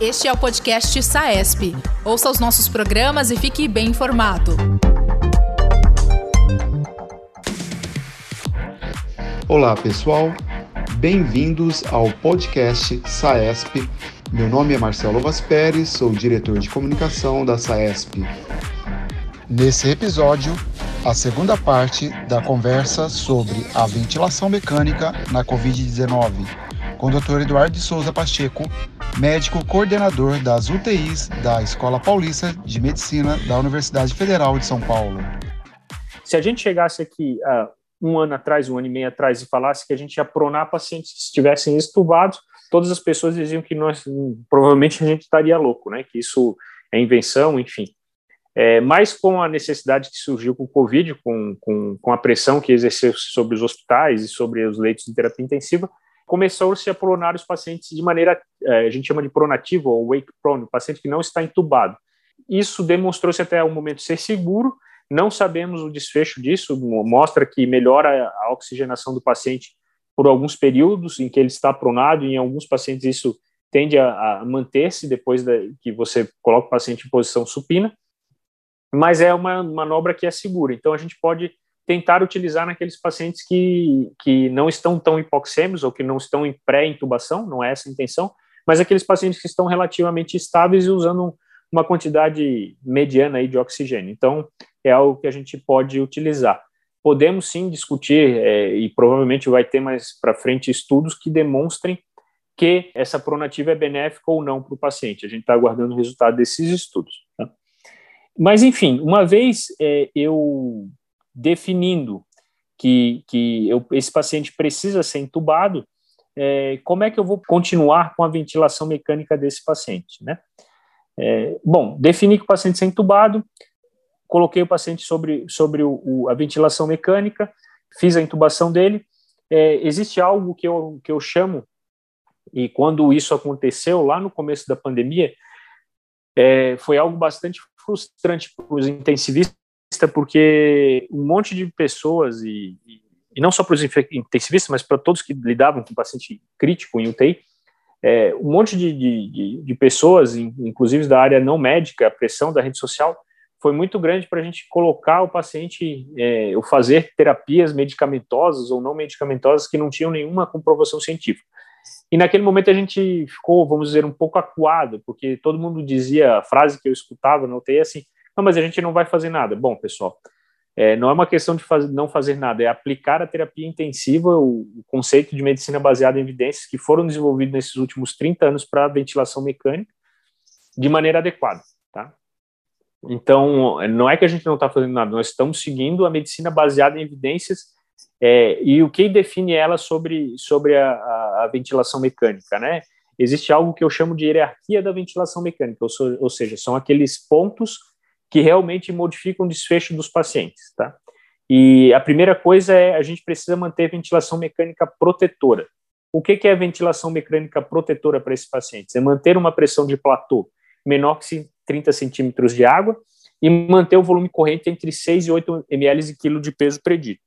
Este é o podcast SAESP. Ouça os nossos programas e fique bem informado. Olá, pessoal. Bem-vindos ao podcast SAESP. Meu nome é Marcelo Vaz Pérez, sou diretor de comunicação da SAESP. Nesse episódio, a segunda parte da conversa sobre a ventilação mecânica na Covid-19 com o Dr. Eduardo de Souza Pacheco, médico coordenador das UTIs da Escola Paulista de Medicina da Universidade Federal de São Paulo. Se a gente chegasse aqui uh, um ano atrás, um ano e meio atrás, e falasse que a gente ia pronar pacientes que estivessem estubados, todas as pessoas diziam que nós provavelmente a gente estaria louco, né? Que isso é invenção, enfim. É, mas com a necessidade que surgiu com o Covid, com, com, com a pressão que exerceu sobre os hospitais e sobre os leitos de terapia intensiva, começou-se a pronar os pacientes de maneira, é, a gente chama de pronativo, ou wake prone, paciente que não está entubado. Isso demonstrou-se até o momento ser seguro, não sabemos o desfecho disso, mostra que melhora a oxigenação do paciente por alguns períodos em que ele está pronado, e em alguns pacientes isso tende a, a manter-se depois da, que você coloca o paciente em posição supina, mas é uma manobra que é segura, então a gente pode tentar utilizar naqueles pacientes que, que não estão tão hipoxêmicos ou que não estão em pré-intubação, não é essa a intenção, mas aqueles pacientes que estão relativamente estáveis e usando uma quantidade mediana aí de oxigênio. Então, é algo que a gente pode utilizar. Podemos sim discutir, é, e provavelmente vai ter mais para frente estudos que demonstrem que essa pronativa é benéfica ou não para o paciente. A gente está aguardando o resultado desses estudos. Tá? Mas, enfim, uma vez é, eu definindo que, que eu, esse paciente precisa ser entubado, é, como é que eu vou continuar com a ventilação mecânica desse paciente, né? É, bom, defini que o paciente é entubado, coloquei o paciente sobre, sobre o, o, a ventilação mecânica, fiz a intubação dele. É, existe algo que eu, que eu chamo, e quando isso aconteceu lá no começo da pandemia, é, foi algo bastante frustrante para os intensivistas porque um monte de pessoas, e, e, e não só para os intensivistas, mas para todos que lidavam com paciente crítico em UTI, é, um monte de, de, de, pessoas, inclusive da área não médica, a pressão da rede social foi muito grande para a gente colocar o paciente, é, ou fazer terapias medicamentosas ou não medicamentosas que não tinham nenhuma comprovação científica. E naquele momento a gente ficou, vamos dizer, um pouco acuado, porque todo mundo dizia, a frase que eu escutava na UTI é assim, não, mas a gente não vai fazer nada. Bom, pessoal, é, não é uma questão de faz, não fazer nada, é aplicar a terapia intensiva, o, o, conceito de medicina baseada em evidências que foram desenvolvidos nesses últimos 30 anos para a ventilação mecânica de maneira adequada, tá? Então, não é que a gente não está fazendo nada, nós estamos seguindo a medicina baseada em evidências é, e o que define ela sobre, sobre a, a, a, ventilação mecânica, né? Existe algo que eu chamo de hierarquia da ventilação mecânica, ou, so, ou seja, são aqueles pontos que realmente modificam o desfecho dos pacientes, tá? E a primeira coisa é a gente precisa manter ventilação mecânica protetora. O que, que é ventilação mecânica protetora para esses pacientes? É manter uma pressão de platô menor que 30 centímetros de água e manter o volume corrente entre 6 e 8 ml e quilo de peso predito.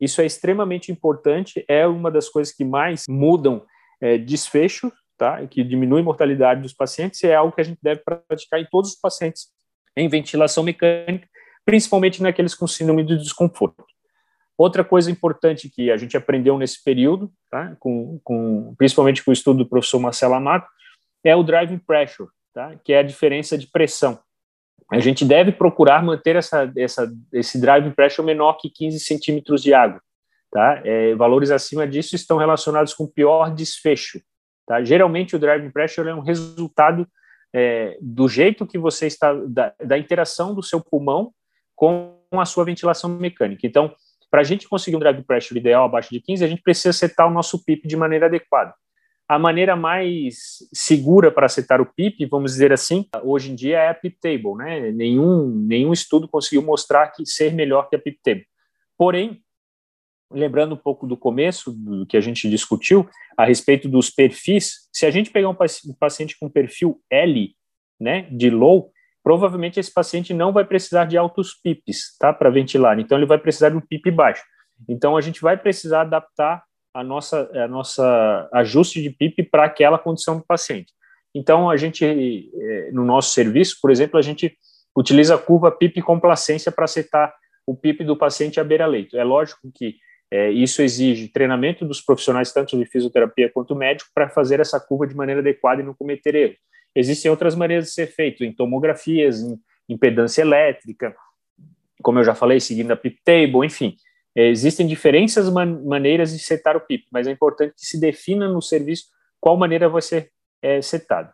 Isso é extremamente importante, é uma das coisas que mais mudam é, desfecho, tá? que diminui a mortalidade dos pacientes, e é algo que a gente deve praticar em todos os pacientes em ventilação mecânica, principalmente naqueles com síndrome de desconforto. Outra coisa importante que a gente aprendeu nesse período, tá, com, com, principalmente com o estudo do professor Marcelo Amato, é o driving pressure, tá, que é a diferença de pressão. A gente deve procurar manter essa, essa, esse driving pressure menor que 15 centímetros de água. Tá? É, valores acima disso estão relacionados com pior desfecho. Tá? Geralmente, o driving pressure é um resultado é, do jeito que você está, da, da, interação do seu pulmão com a sua ventilação mecânica. Então, para a gente conseguir um drive pressure ideal abaixo de 15, a gente precisa setar o nosso PIP de maneira adequada. A maneira mais segura para setar o PIP, vamos dizer assim, hoje em dia é a PIP table, né? Nenhum, nenhum estudo conseguiu mostrar que ser melhor que a PIP table. Porém, lembrando um pouco do começo do que a gente discutiu a respeito dos perfis, se a gente pegar um paciente com perfil L, né, de low, provavelmente esse paciente não vai precisar de altos PIPs, tá, para ventilar. Então ele vai precisar de um PIP baixo. Então a gente vai precisar adaptar a nossa, a nossa ajuste de PIP para aquela condição do paciente. Então, a gente, eh, no nosso serviço, por exemplo, a gente utiliza a curva PIP complacência para setar o PIP do paciente à beira-leito. É lógico que é, isso exige treinamento dos profissionais, tanto de fisioterapia quanto médico, para fazer essa curva de maneira adequada e não cometer erro. Existem outras maneiras de ser feito, em tomografias, em impedância elétrica, como eu já falei, seguindo a PIP table, enfim. É, existem diferentes man maneiras de setar o PIP, mas é importante que se defina no serviço qual maneira vai ser é, setado.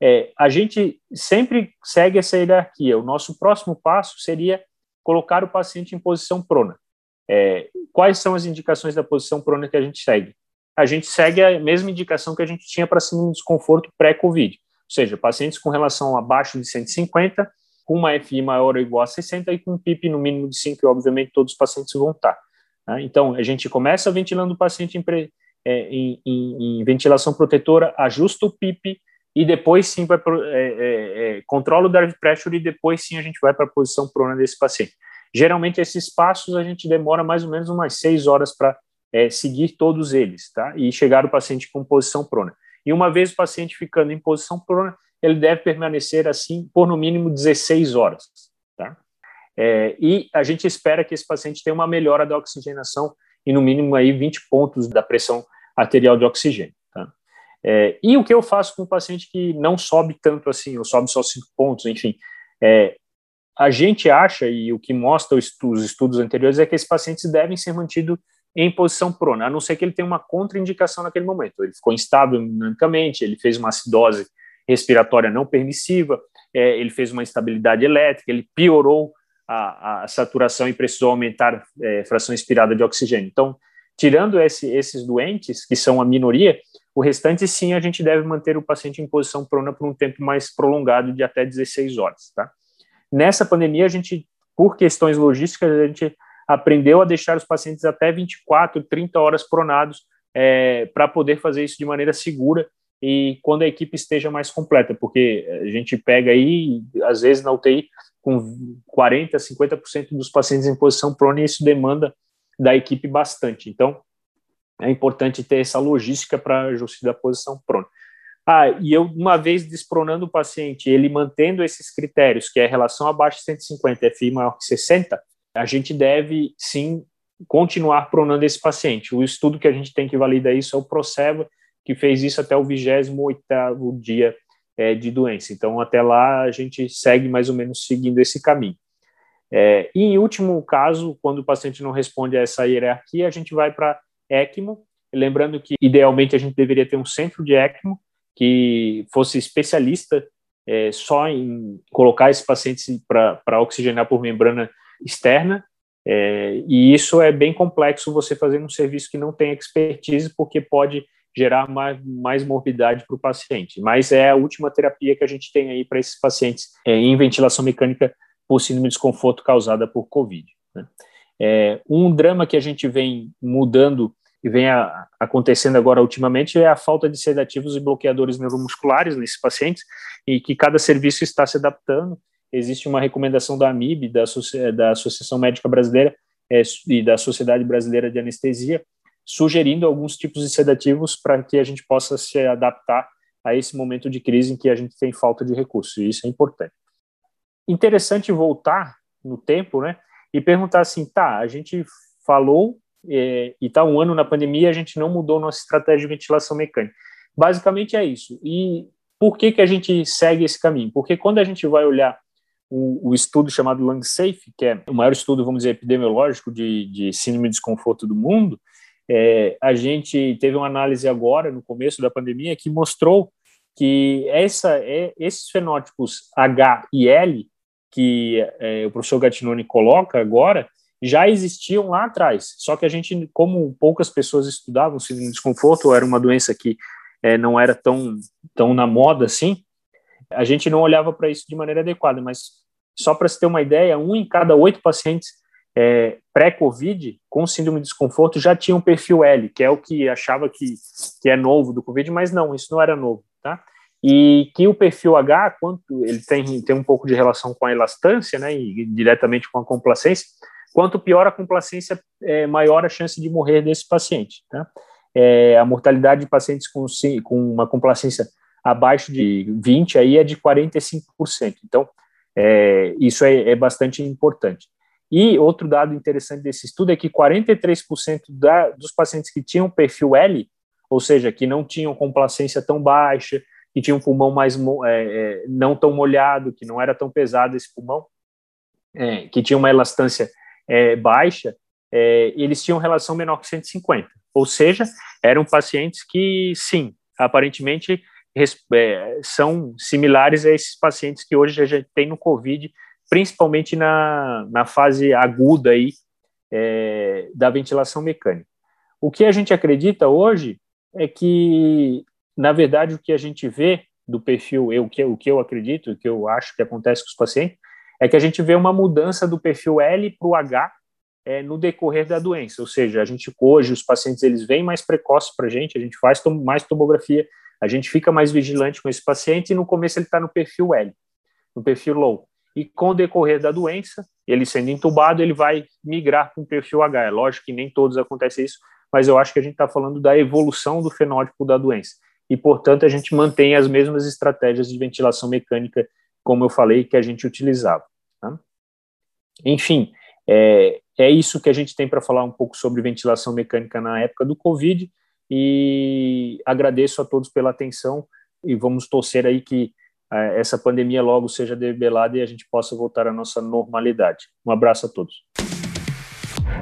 É, a gente sempre segue essa hierarquia. O nosso próximo passo seria colocar o paciente em posição prona. É, quais são as indicações da posição prona que a gente segue? A gente segue a mesma indicação que a gente tinha para síndrome de desconforto pré-Covid, ou seja, pacientes com relação abaixo de 150, com uma FI maior ou igual a 60 e com um PIP no mínimo de 5, e obviamente todos os pacientes vão estar. Né? Então, a gente começa ventilando o paciente em, é, em, em, em ventilação protetora, ajusta o PIP, e depois sim vai pro, é, é, é, controla o drive pressure e depois sim a gente vai para a posição prona desse paciente. Geralmente esses passos a gente demora mais ou menos umas seis horas para é, seguir todos eles, tá? E chegar o paciente com posição prona. E uma vez o paciente ficando em posição prona, ele deve permanecer assim por no mínimo 16 horas, tá? É, e a gente espera que esse paciente tenha uma melhora da oxigenação e no mínimo aí 20 pontos da pressão arterial de oxigênio. É, e o que eu faço com o paciente que não sobe tanto assim, ou sobe só cinco pontos, enfim. É, a gente acha, e o que mostra os estudos anteriores, é que esses pacientes devem ser mantidos em posição prona, a não ser que ele tenha uma contraindicação naquele momento. Ele ficou instável dinamicamente, ele fez uma acidose respiratória não permissiva, é, ele fez uma instabilidade elétrica, ele piorou a, a saturação e precisou aumentar é, fração expirada de oxigênio. Então, tirando esse, esses doentes, que são a minoria, o restante, sim, a gente deve manter o paciente em posição prona por um tempo mais prolongado de até 16 horas, tá? Nessa pandemia, a gente, por questões logísticas, a gente aprendeu a deixar os pacientes até 24, 30 horas pronados é, para poder fazer isso de maneira segura e quando a equipe esteja mais completa, porque a gente pega aí, às vezes na UTI, com 40%, 50% dos pacientes em posição prona e isso demanda da equipe bastante. Então, é importante ter essa logística para ajuste da posição prona. Ah, e eu, uma vez despronando o paciente, ele mantendo esses critérios, que é relação abaixo de 150, FI maior que 60, a gente deve, sim, continuar pronando esse paciente. O estudo que a gente tem que validar isso é o Proceva, que fez isso até o 28º dia é, de doença. Então, até lá, a gente segue mais ou menos seguindo esse caminho. É, e, em último caso, quando o paciente não responde a essa hierarquia, a gente vai para ECMO, lembrando que idealmente a gente deveria ter um centro de ECMO que fosse especialista é, só em colocar esses pacientes para oxigenar por membrana externa, é, e isso é bem complexo você fazer um serviço que não tem expertise, porque pode gerar mais, mais morbidade para o paciente. Mas é a última terapia que a gente tem aí para esses pacientes é, em ventilação mecânica por síndrome de desconforto causada por Covid. Né? É, um drama que a gente vem mudando e vem a, acontecendo agora ultimamente é a falta de sedativos e bloqueadores neuromusculares nesses pacientes e que cada serviço está se adaptando. Existe uma recomendação da AMIB, da, da Associação Médica Brasileira é, e da Sociedade Brasileira de Anestesia, sugerindo alguns tipos de sedativos para que a gente possa se adaptar a esse momento de crise em que a gente tem falta de recursos, e isso é importante. Interessante voltar no tempo, né, e perguntar assim, tá, a gente falou e está um ano na pandemia, a gente não mudou nossa estratégia de ventilação mecânica. Basicamente é isso. E por que, que a gente segue esse caminho? Porque quando a gente vai olhar o, o estudo chamado Lung Safe, que é o maior estudo, vamos dizer, epidemiológico de, de síndrome de desconforto do mundo, é, a gente teve uma análise agora, no começo da pandemia, que mostrou que essa, é, esses fenótipos H e L, que é, o professor Gattinoni coloca agora, já existiam lá atrás. Só que a gente, como poucas pessoas estudavam síndrome de desconforto, era uma doença que é, não era tão, tão na moda assim, a gente não olhava para isso de maneira adequada. Mas só para se ter uma ideia, um em cada oito pacientes é, pré-Covid com síndrome de desconforto já tinha um perfil L, que é o que achava que, que é novo do Covid, mas não, isso não era novo, tá? E que o perfil H, quanto ele tem, tem um pouco de relação com a elastância, né, e diretamente com a complacência, Quanto pior a complacência, é, maior a chance de morrer desse paciente. Tá? é, a mortalidade de pacientes com, com uma complacência abaixo de 20 aí é de 45%. Então, é, isso é, é, bastante importante. E outro dado interessante desse estudo é que 43% da, dos pacientes que tinham perfil L, ou seja, que não tinham complacência tão baixa, que tinham um pulmão mais é, é, não tão molhado, que não era tão pesado esse pulmão, é, que tinha uma elastância é, baixa, eles tinham relação menor que 150. Ou seja, eram pacientes que, sim, aparentemente é, são similares a esses pacientes que hoje a gente tem no COVID, principalmente na, na fase aguda aí, é, da ventilação mecânica. O que a gente acredita hoje é que, na verdade, o que a gente vê do perfil, eu, o que eu acredito, o que eu acho que acontece com os pacientes, é que a gente vê uma mudança do perfil L para o H é, no decorrer da doença, ou seja, a gente hoje, os pacientes, eles vêm mais precoces para a gente, a gente faz tom mais tomografia, a gente fica mais vigilante com esse paciente e no começo ele está no perfil L, no perfil low. E com o decorrer da doença, ele sendo entubado, ele vai migrar para um perfil H. É lógico que nem todos acontece isso, mas eu acho que a gente está falando da evolução do fenótipo da doença. E, portanto, a gente mantém as mesmas estratégias de ventilação mecânica, como eu falei, que a gente utilizava. Tá? Enfim, é, é isso que a gente tem para falar um pouco sobre ventilação mecânica na época do Covid e agradeço a todos pela atenção e vamos torcer aí que eh, essa pandemia logo seja debelada e a gente possa voltar à nossa normalidade. Um abraço a todos.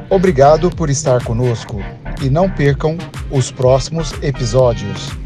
Obrigado por estar conosco e não percam os próximos episódios.